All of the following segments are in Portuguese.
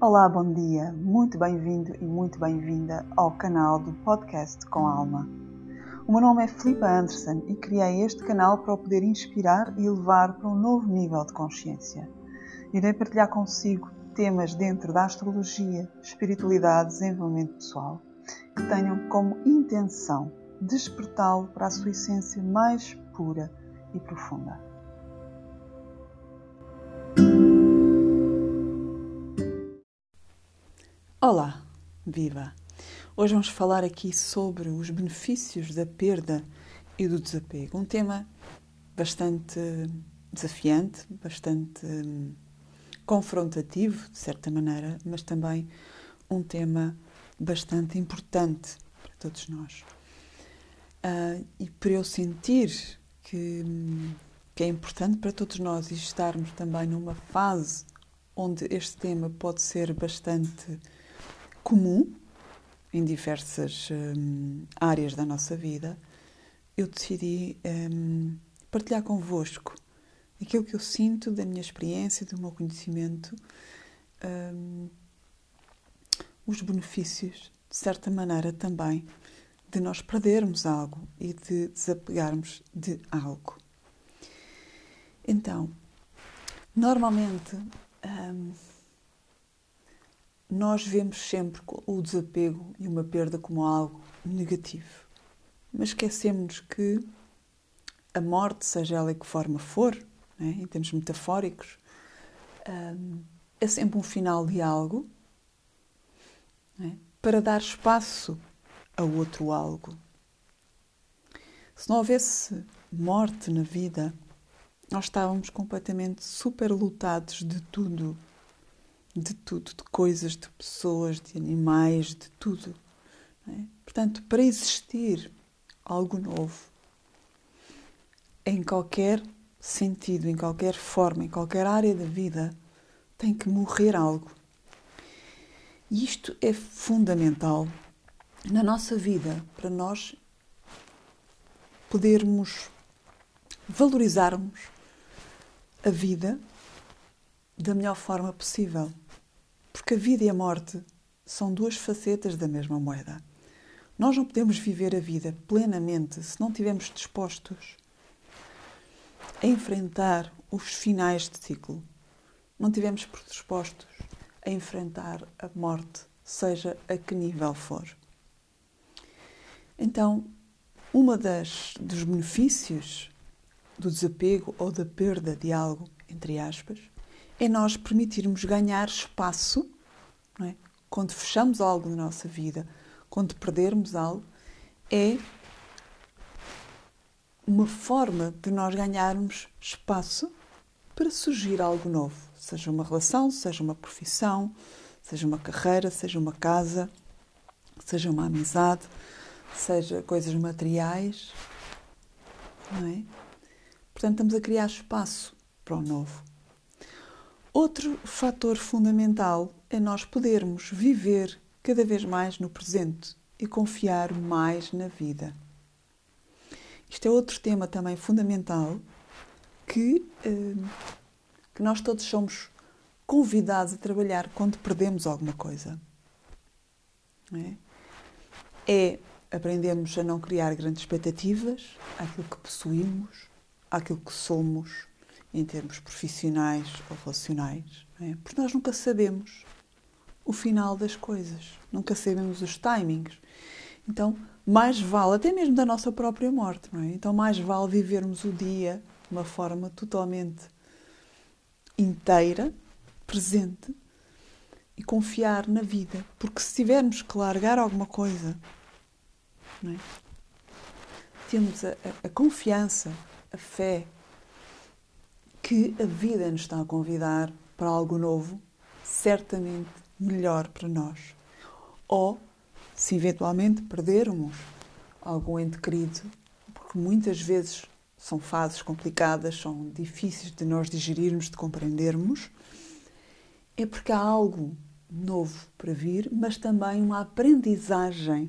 Olá, bom dia, muito bem-vindo e muito bem-vinda ao canal do Podcast com Alma. O meu nome é Filipa Anderson e criei este canal para o poder inspirar e levar para um novo nível de consciência. Irei partilhar consigo temas dentro da astrologia, espiritualidade e desenvolvimento pessoal que tenham como intenção despertá-lo para a sua essência mais pura e profunda. Olá, viva! Hoje vamos falar aqui sobre os benefícios da perda e do desapego. Um tema bastante desafiante, bastante hum, confrontativo, de certa maneira, mas também um tema bastante importante para todos nós. Uh, e para eu sentir que, hum, que é importante para todos nós e estarmos também numa fase onde este tema pode ser bastante comum em diversas um, áreas da nossa vida, eu decidi um, partilhar convosco aquilo que eu sinto da minha experiência, do meu conhecimento, um, os benefícios, de certa maneira também, de nós perdermos algo e de desapegarmos de algo. Então, normalmente. Nós vemos sempre o desapego e uma perda como algo negativo. Mas esquecemos que a morte, seja ela que forma for, né, em termos metafóricos, hum, é sempre um final de algo né, para dar espaço a outro algo. Se não houvesse morte na vida, nós estávamos completamente superlotados de tudo de tudo, de coisas, de pessoas, de animais, de tudo. É? Portanto, para existir algo novo, em qualquer sentido, em qualquer forma, em qualquer área da vida, tem que morrer algo. E isto é fundamental na nossa vida para nós podermos valorizarmos a vida da melhor forma possível. Porque a vida e a morte são duas facetas da mesma moeda. Nós não podemos viver a vida plenamente se não estivermos dispostos a enfrentar os finais de ciclo. Não estivermos predispostos a enfrentar a morte, seja a que nível for. Então, uma das dos benefícios do desapego ou da perda de algo, entre aspas, é nós permitirmos ganhar espaço, é? quando fechamos algo na nossa vida, quando perdermos algo, é uma forma de nós ganharmos espaço para surgir algo novo, seja uma relação, seja uma profissão, seja uma carreira, seja uma casa, seja uma amizade, seja coisas materiais, não é? Portanto, estamos a criar espaço para o novo. Outro fator fundamental é nós podermos viver cada vez mais no presente e confiar mais na vida. Isto é outro tema também fundamental que, eh, que nós todos somos convidados a trabalhar quando perdemos alguma coisa. É? é aprendemos a não criar grandes expectativas àquilo que possuímos, àquilo que somos em termos profissionais ou relacionais, é? porque nós nunca sabemos o final das coisas, nunca sabemos os timings. Então, mais vale, até mesmo da nossa própria morte, não é? Então, mais vale vivermos o dia de uma forma totalmente inteira, presente e confiar na vida, porque se tivermos que largar alguma coisa, é? temos a, a confiança, a fé, que a vida nos está a convidar para algo novo, certamente melhor para nós. Ou, se eventualmente perdermos algum ente querido, porque muitas vezes são fases complicadas, são difíceis de nós digerirmos, de compreendermos, é porque há algo novo para vir, mas também uma aprendizagem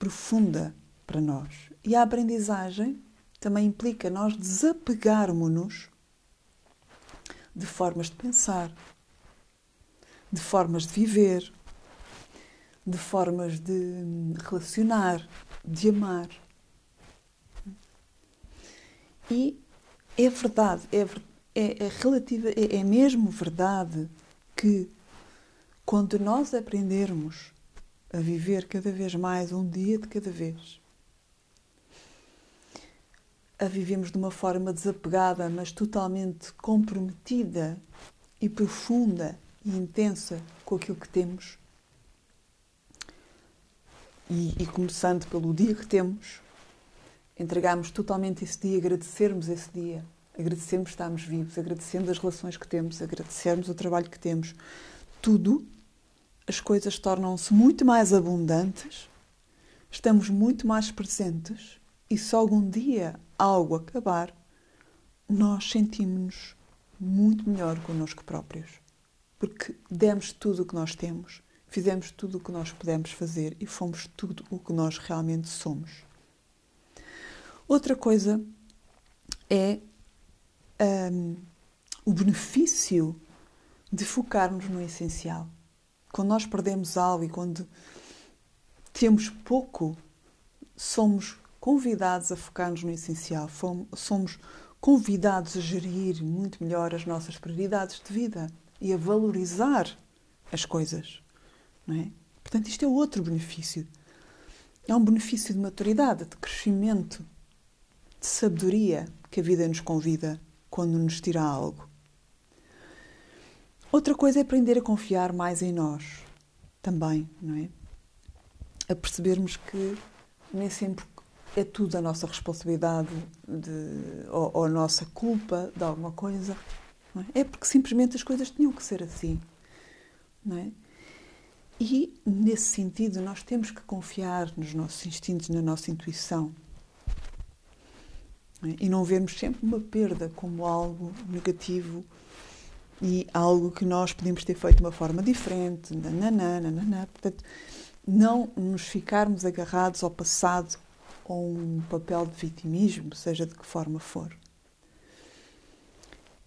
profunda para nós. E a aprendizagem também implica nós desapegarmos-nos de formas de pensar, de formas de viver, de formas de relacionar, de amar. E é verdade, é, é, é relativa, é, é mesmo verdade que quando nós aprendermos a viver cada vez mais um dia de cada vez, a vivemos de uma forma desapegada, mas totalmente comprometida e profunda e intensa com aquilo que temos, e, e começando pelo dia que temos, entregarmos totalmente esse dia, agradecermos esse dia, agradecermos estarmos vivos, agradecermos as relações que temos, agradecermos o trabalho que temos, tudo, as coisas tornam-se muito mais abundantes, estamos muito mais presentes e se algum dia algo acabar, nós sentimos-nos muito melhor connosco próprios, porque demos tudo o que nós temos fizemos tudo o que nós pudemos fazer e fomos tudo o que nós realmente somos. Outra coisa é um, o benefício de focarmos no essencial. Quando nós perdemos algo e quando temos pouco, somos convidados a focar-nos no essencial, somos convidados a gerir muito melhor as nossas prioridades de vida e a valorizar as coisas. Não é? Portanto, isto é outro benefício. É um benefício de maturidade, de crescimento, de sabedoria que a vida nos convida quando nos tira algo. Outra coisa é aprender a confiar mais em nós, também, não é? A percebermos que nem sempre é tudo a nossa responsabilidade de, ou, ou a nossa culpa de alguma coisa. É? é porque simplesmente as coisas tinham que ser assim. Não é? E, nesse sentido, nós temos que confiar nos nossos instintos, na nossa intuição. E não vermos sempre uma perda como algo negativo e algo que nós podemos ter feito de uma forma diferente. Nananã, nananã. Portanto, não nos ficarmos agarrados ao passado ou um papel de vitimismo, seja de que forma for.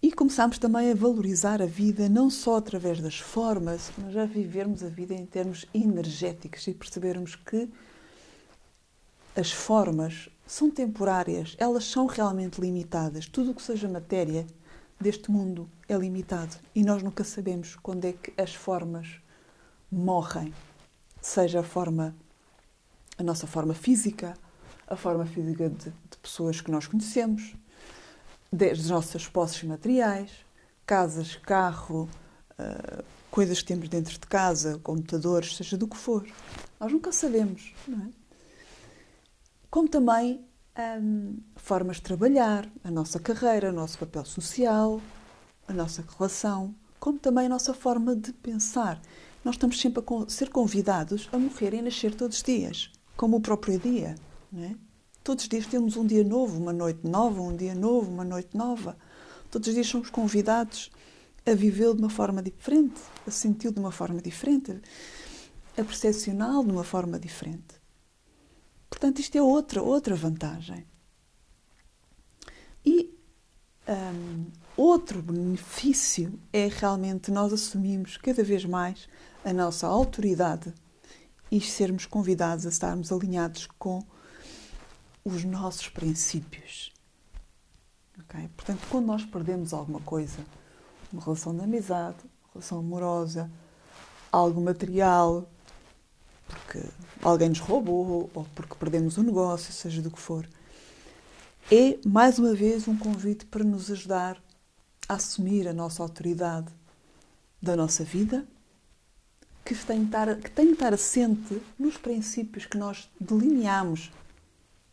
E começamos também a valorizar a vida não só através das formas, mas a vivermos a vida em termos energéticos e percebermos que as formas são temporárias, elas são realmente limitadas. Tudo o que seja matéria deste mundo é limitado e nós nunca sabemos quando é que as formas morrem, seja a forma, a nossa forma física, a forma física de, de pessoas que nós conhecemos, das nossas posses materiais, casas, carro, uh, coisas que temos dentro de casa, computadores, seja do que for. Nós nunca sabemos, não é? Como também um, formas de trabalhar, a nossa carreira, o nosso papel social, a nossa relação, como também a nossa forma de pensar. Nós estamos sempre a ser convidados a morrer e nascer todos os dias, como o próprio dia, não é? Todos os dias temos um dia novo, uma noite nova, um dia novo, uma noite nova. Todos os dias somos convidados a vivê-lo de uma forma diferente, a senti-lo de uma forma diferente, a percepcioná-lo de uma forma diferente. Portanto, isto é outra, outra vantagem. E um, outro benefício é realmente nós assumirmos cada vez mais a nossa autoridade e sermos convidados a estarmos alinhados com os nossos princípios. Okay? Portanto, quando nós perdemos alguma coisa, uma relação de amizade, uma relação amorosa, algo material, porque alguém nos roubou ou porque perdemos um negócio, seja do que for, é mais uma vez um convite para nos ajudar a assumir a nossa autoridade da nossa vida, que tem, que estar, que tem que estar assente nos princípios que nós delineamos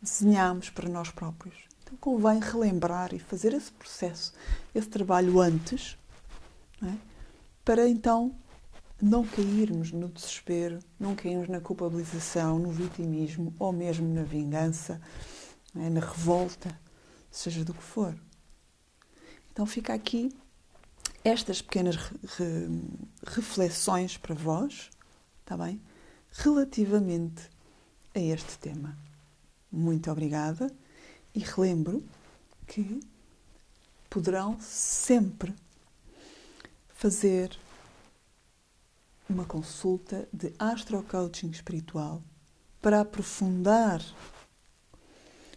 desenhamos para nós próprios. Então convém relembrar e fazer esse processo, esse trabalho antes, é? para então não cairmos no desespero, não cairmos na culpabilização, no vitimismo ou mesmo na vingança, é? na revolta, seja do que for. Então fica aqui estas pequenas re reflexões para vós, está bem? Relativamente a este tema muito obrigada. E relembro que poderão sempre fazer uma consulta de astrocoaching espiritual para aprofundar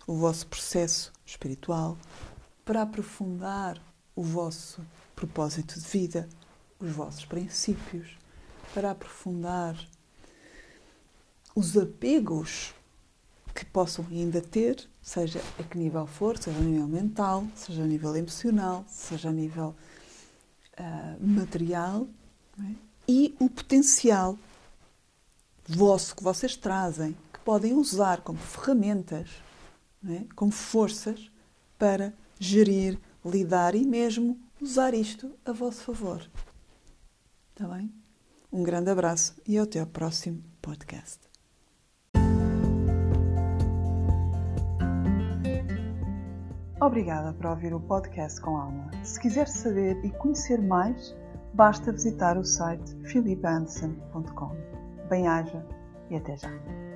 o vosso processo espiritual, para aprofundar o vosso propósito de vida, os vossos princípios, para aprofundar os apegos que possam ainda ter, seja a que nível for, seja a nível mental, seja a nível emocional, seja a nível uh, material, é? e o potencial vosso que vocês trazem, que podem usar como ferramentas, é? como forças para gerir, lidar e mesmo usar isto a vosso favor. Está bem? Um grande abraço e até ao próximo podcast. Obrigada por ouvir o podcast com Alma. Se quiser saber e conhecer mais, basta visitar o site philipanderson.com. Bem-aja e até já!